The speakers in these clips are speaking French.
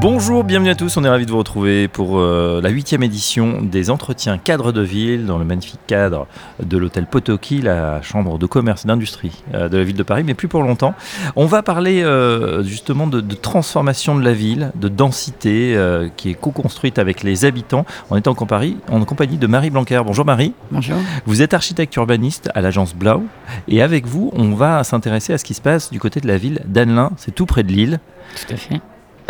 Bonjour, bienvenue à tous, on est ravis de vous retrouver pour euh, la huitième édition des entretiens cadres de ville dans le magnifique cadre de l'hôtel Potoki, la chambre de commerce et d'industrie euh, de la ville de Paris, mais plus pour longtemps. On va parler euh, justement de, de transformation de la ville, de densité qui est co-construite avec les habitants. On est en compagnie, en compagnie de Marie Blanquer. Bonjour Marie. Bonjour. Vous êtes architecte urbaniste à l'agence Blau et avec vous, on va s'intéresser à ce qui se passe du côté de la ville d'Annelin, c'est tout près de Lille. Tout à fait.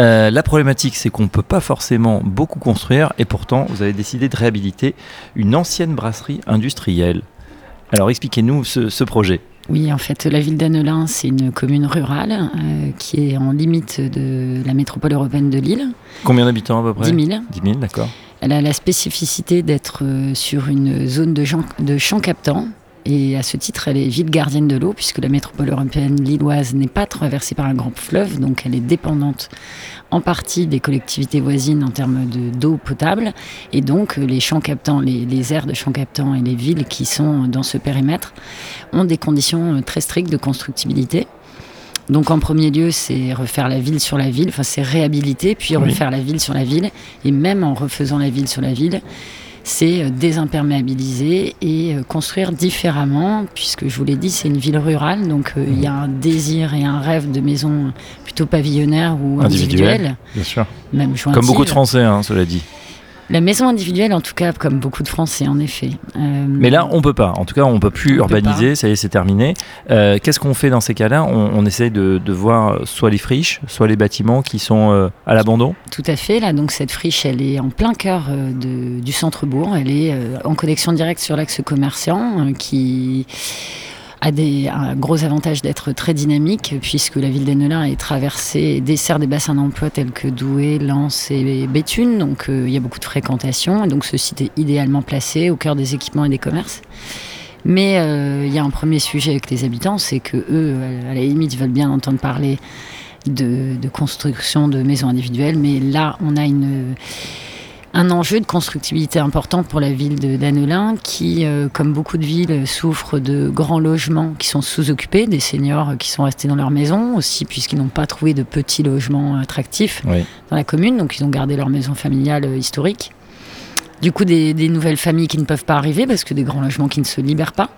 Euh, la problématique, c'est qu'on ne peut pas forcément beaucoup construire et pourtant, vous avez décidé de réhabiliter une ancienne brasserie industrielle. Alors expliquez-nous ce, projet. Oui, en fait, la ville d'Annelin, c'est une commune rurale euh, qui est en limite de la métropole européenne de Lille. Combien d'habitants à peu près? 10 000. 10 000, d'accord. Elle a la spécificité d'être euh, sur une zone de, de champs captants et à ce titre, elle est ville gardienne de l'eau, puisque la métropole européenne lilloise n'est pas traversée par un grand fleuve, donc elle est dépendante en partie des collectivités voisines en termes d'eau potable. Et donc, les champs captants, les, les, aires de champs captants et les villes qui sont dans ce périmètre ont des conditions très strictes de constructibilité. Donc en premier lieu, c'est refaire la ville sur la ville, enfin c'est réhabiliter, puis refaire la ville sur la ville, et même en refaisant la ville sur la ville, c'est euh, désimperméabiliser et euh, construire différemment, puisque je vous l'ai dit, c'est une ville rurale, donc euh, il y a un désir et un rêve de maison plutôt pavillonnaire ou individuelle. Bien sûr. Même Comme beaucoup de Français, hein, cela dit. La maison individuelle, en tout cas, comme beaucoup de Français, en effet. Euh, Mais là, on peut pas. En tout cas, on peut plus urbaniser. Ça y est, c'est terminé. Euh, qu'est-ce qu'on fait dans ces cas-là? On, on, essaye de, de, voir soit les friches, soit les bâtiments qui sont euh, à l'abandon. Tout à fait. Là, donc cette friche, elle est en plein cœur de, du centre-bourg. Elle est en connexion directe sur l'axe commerçant, qui a des, un gros avantage d'être très dynamique, puisque la ville d'Ennelin est traversée et dessert des bassins d'emploi tels que Douai, Lens et Béthune. Donc euh, il y a beaucoup de fréquentation. Et donc ce site est idéalement placé au cœur des équipements et des commerces. Mais euh, il y a un premier sujet avec les habitants, c'est que eux, à la limite, veulent bien entendre parler de, de construction de maisons individuelles. Mais là, on a une un enjeu de constructibilité important pour la ville d'Annelin qui, euh, comme beaucoup de villes, souffre de grands logements qui sont sous-occupés, des seniors qui sont restés dans leur maison aussi puisqu'ils n'ont pas trouvé de petits logements attractifs dans la commune, donc ils ont gardé leur maison familiale euh, historique. Du coup, des, des nouvelles familles qui ne peuvent pas arriver parce que des grands logements qui ne se libèrent pas.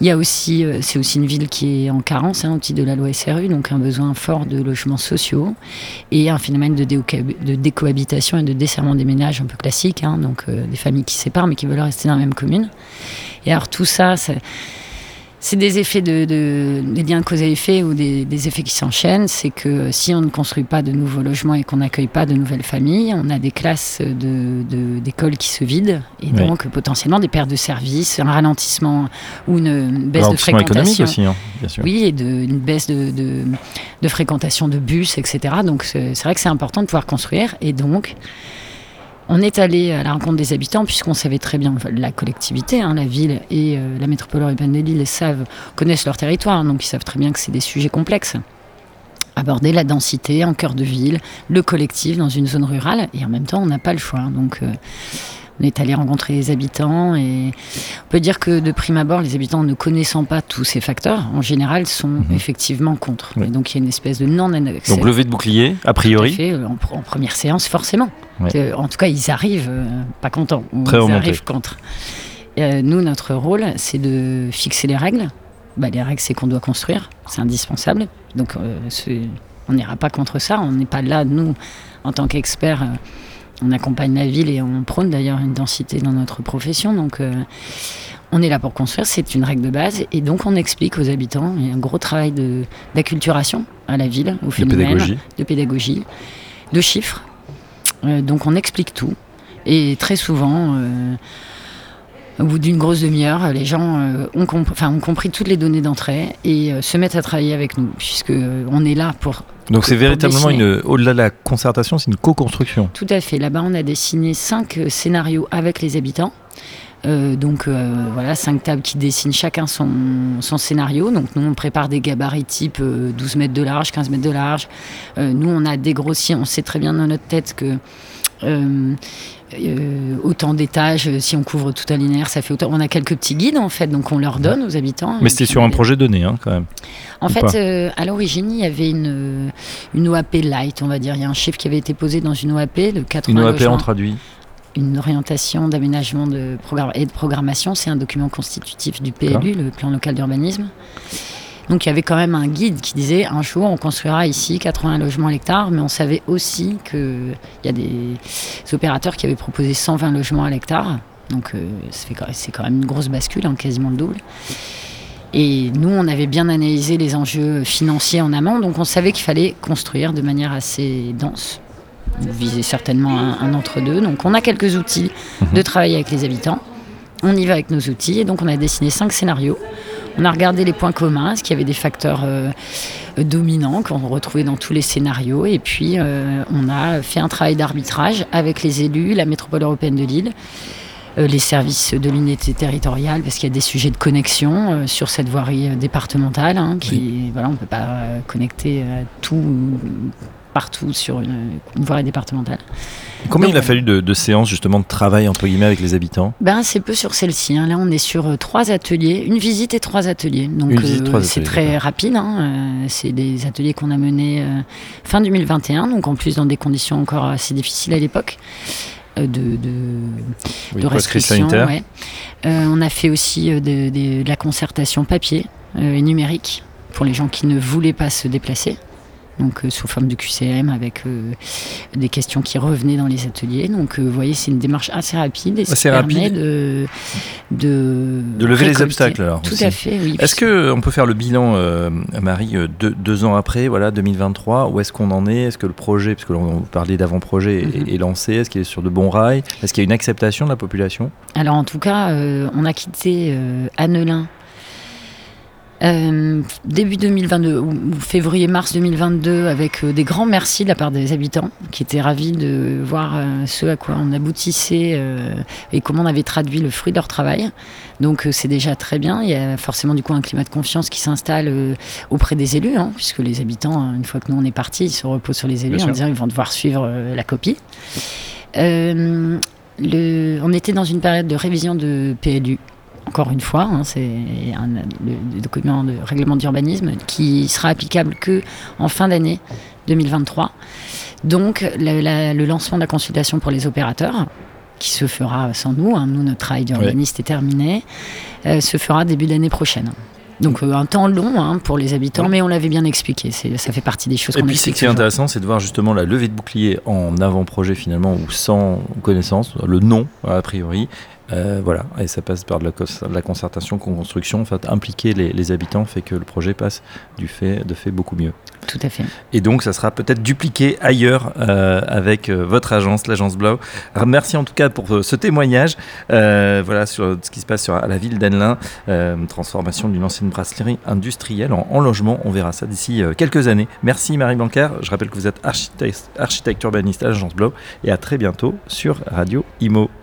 Il y a aussi, euh, c'est aussi une ville qui est en carence hein, au titre de la loi SRU, donc un besoin fort de logements sociaux et un phénomène de, décohabitation et de desserrement des ménages un peu classique, hein, donc euh, des familles qui séparent mais qui veulent rester dans la même commune. Et alors tout ça, des effets de, des liens cause à effet ou des, effets qui s'enchaînent. C'est que si on ne construit pas de nouveaux logements et qu'on n'accueille pas de nouvelles familles, on a des classes d'écoles de, qui se vident et donc potentiellement des pertes de services, un ralentissement ou une baisse de fréquentation. Aussi, hein, bien sûr. Oui, et de, une baisse de, de fréquentation de bus, etc. Donc c'est vrai que c'est important de pouvoir construire et donc on est allé à la rencontre des habitants puisqu'on savait très bien la collectivité, hein, la ville et euh, la métropole urbaine de Lille savent, connaissent leur territoire, donc ils savent très bien que c'est des sujets complexes. Aborder la densité en cœur de ville, le collectif dans une zone rurale, et en même temps on n'a pas le choix. Donc euh, on est allé rencontrer les habitants et on peut dire que de prime abord, les habitants ne connaissant pas tous ces facteurs, en général, sont mhm. effectivement contre. Et donc il y a une espèce de non-accès. Donc levé de bouclier, a priori fait, euh, en, première séance, forcément. En tout cas, ils arrivent euh, pas contents, ou ils arrivent contre. Euh, nous, notre rôle, c'est de fixer les règles. Bah, les règles, c'est qu'on doit construire, c'est indispensable. Donc on n'ira pas contre ça, on n'est pas là, nous, en tant qu'experts on accompagne la ville et on prône d'ailleurs une densité dans notre profession. Donc euh, on est là pour construire, c'est une règle de base. Et donc on explique aux habitants, il y a un gros travail d'acculturation à la ville, au phénomène, de pédagogie, de, pédagogie, de chiffres. Euh, donc on explique tout. Et très souvent, euh, au bout d'une grosse demi-heure, les gens ont, ont, compris toutes les données d'entrée et se mettent à travailler avec nous, puisque on est là pour donc c'est véritablement une, au-delà de la concertation, c'est une co-construction. Tout à fait. Là-bas, on a dessiné cinq euh, scénarios avec les habitants. Euh, donc euh, voilà, cinq tables qui dessinent chacun son, son, scénario. Donc nous, on prépare des gabarits type 12 mètres de large, 15 mètres de large. nous, on a dégrossi, on sait très bien dans notre tête que Euh, autant d'étages, euh, si on couvre tout un linéaire, ça fait autant. On a quelques petits guides en fait, donc on leur donne aux habitants. Mais c'était sur un projet donné hein, quand même. En fait, euh, à l'origine, il y avait une, une OAP light, on va dire. Il y a un chiffre qui avait été posé dans une OAP de 80 Une OAP en traduit une orientation d'aménagement de et de programmation, c'est un document constitutif du PLU, le plan local d'urbanisme. Donc il y avait quand même un guide qui disait un jour on construira ici 80 logements à l'hectare, mais on savait aussi qu'il y a des opérateurs qui avaient proposé 120 logements à l'hectare. Donc euh, c'est quand même une grosse bascule, hein, quasiment le double. Et nous, on avait bien analysé les enjeux financiers en amont, donc on savait qu'il fallait construire de manière assez dense. Viser certainement un, un entre-deux. Donc on a quelques outils de travailler avec les habitants. On y va avec nos outils. Et donc on a dessiné cinq scénarios on a regardé les points communs, est-ce qu'il y avait des facteurs euh, dominants qu'on retrouvait dans tous les scénarios. Et puis, euh, on a fait un travail d'arbitrage avec les élus, la métropole européenne de Lille euh, les services de l'unité territoriale, parce qu'il y a des sujets de connexion sur cette voirie départementale, hein, qui, voilà, on ne peut pas connecter tout partout sur une, voirie départementale. Combien il a fallu de, séances justement de travail entre guillemets avec les habitants? Ben c'est peu sur celle-ci. Hein. Là on est sur euh, trois ateliers, une visite et trois ateliers. Donc euh, c'est très rapide. Hein. Euh, c'est des ateliers qu'on a menés fin 2021, donc en plus dans des conditions encore assez difficiles à l'époque. De, de, restrictions. on a fait aussi de, de la concertation papier et numérique pour les gens qui ne voulaient pas se déplacer donc euh, sous forme de QCM avec euh, des questions qui revenaient dans les ateliers. Donc euh, vous voyez, c'est une démarche assez rapide et ça permet de, de, lever les obstacles. Alors, Tout à fait, oui. Est-ce qu'on peut faire le bilan, Marie, deux, ans après, voilà, 2023, où est-ce qu'on en est? Est-ce que le projet, parce que l'on parlait d'avant-projet, est, mhm. lancé? Est-ce qu'il est sur de bons rails? Est-ce qu'il y a une acceptation de la population? Alors en tout cas, on a quitté Annelin euh, début 2022 ou février-mars 2022 avec euh, des grands merci de la part des habitants qui étaient ravis de voir euh, ce à quoi on aboutissait et comment on avait traduit le fruit de leur travail. Donc c'est déjà très bien. Il y a forcément du coup un climat de confiance qui s'installe auprès des élus, hein, puisque les habitants, une fois que nous on est partis, ils se reposent sur les élus en disant qu'ils vont devoir suivre la copie. Le, on était dans une période de révision de PLU encore une fois, hein, c'est le, document de règlement d'urbanisme qui sera applicable que en fin d'année 2023. Donc le lancement de la consultation pour les opérateurs, qui se fera sans nous, hein, nous notre travail d'urbaniste est terminé, euh, se fera début d'année prochaine. Donc euh, un temps long hein, pour les habitants, mais on l'avait bien expliqué. Ça fait partie des choses qu'on Et puis ce qui est intéressant, c'est de voir justement la levée de bouclier en avant-projet finalement ou sans connaissance, le nom a priori, euh, voilà, et ça passe par de la, concertation, co-construction. En fait, impliquer les, habitants fait que le projet passe du fait, de fait beaucoup mieux. Tout à fait. Et donc, ça sera peut-être dupliqué ailleurs euh, avec euh, votre agence, l'agence Blau. Merci en tout cas pour ce témoignage. voilà sur ce qui se passe sur, à la ville d'Annelin, transformation d'une ancienne brasserie industrielle en, logement. On verra ça d'ici quelques années. Merci Marie Blanquer. Je rappelle que vous êtes architecte, architecte urbaniste à l'agence Blau et à très bientôt sur Radio Imo.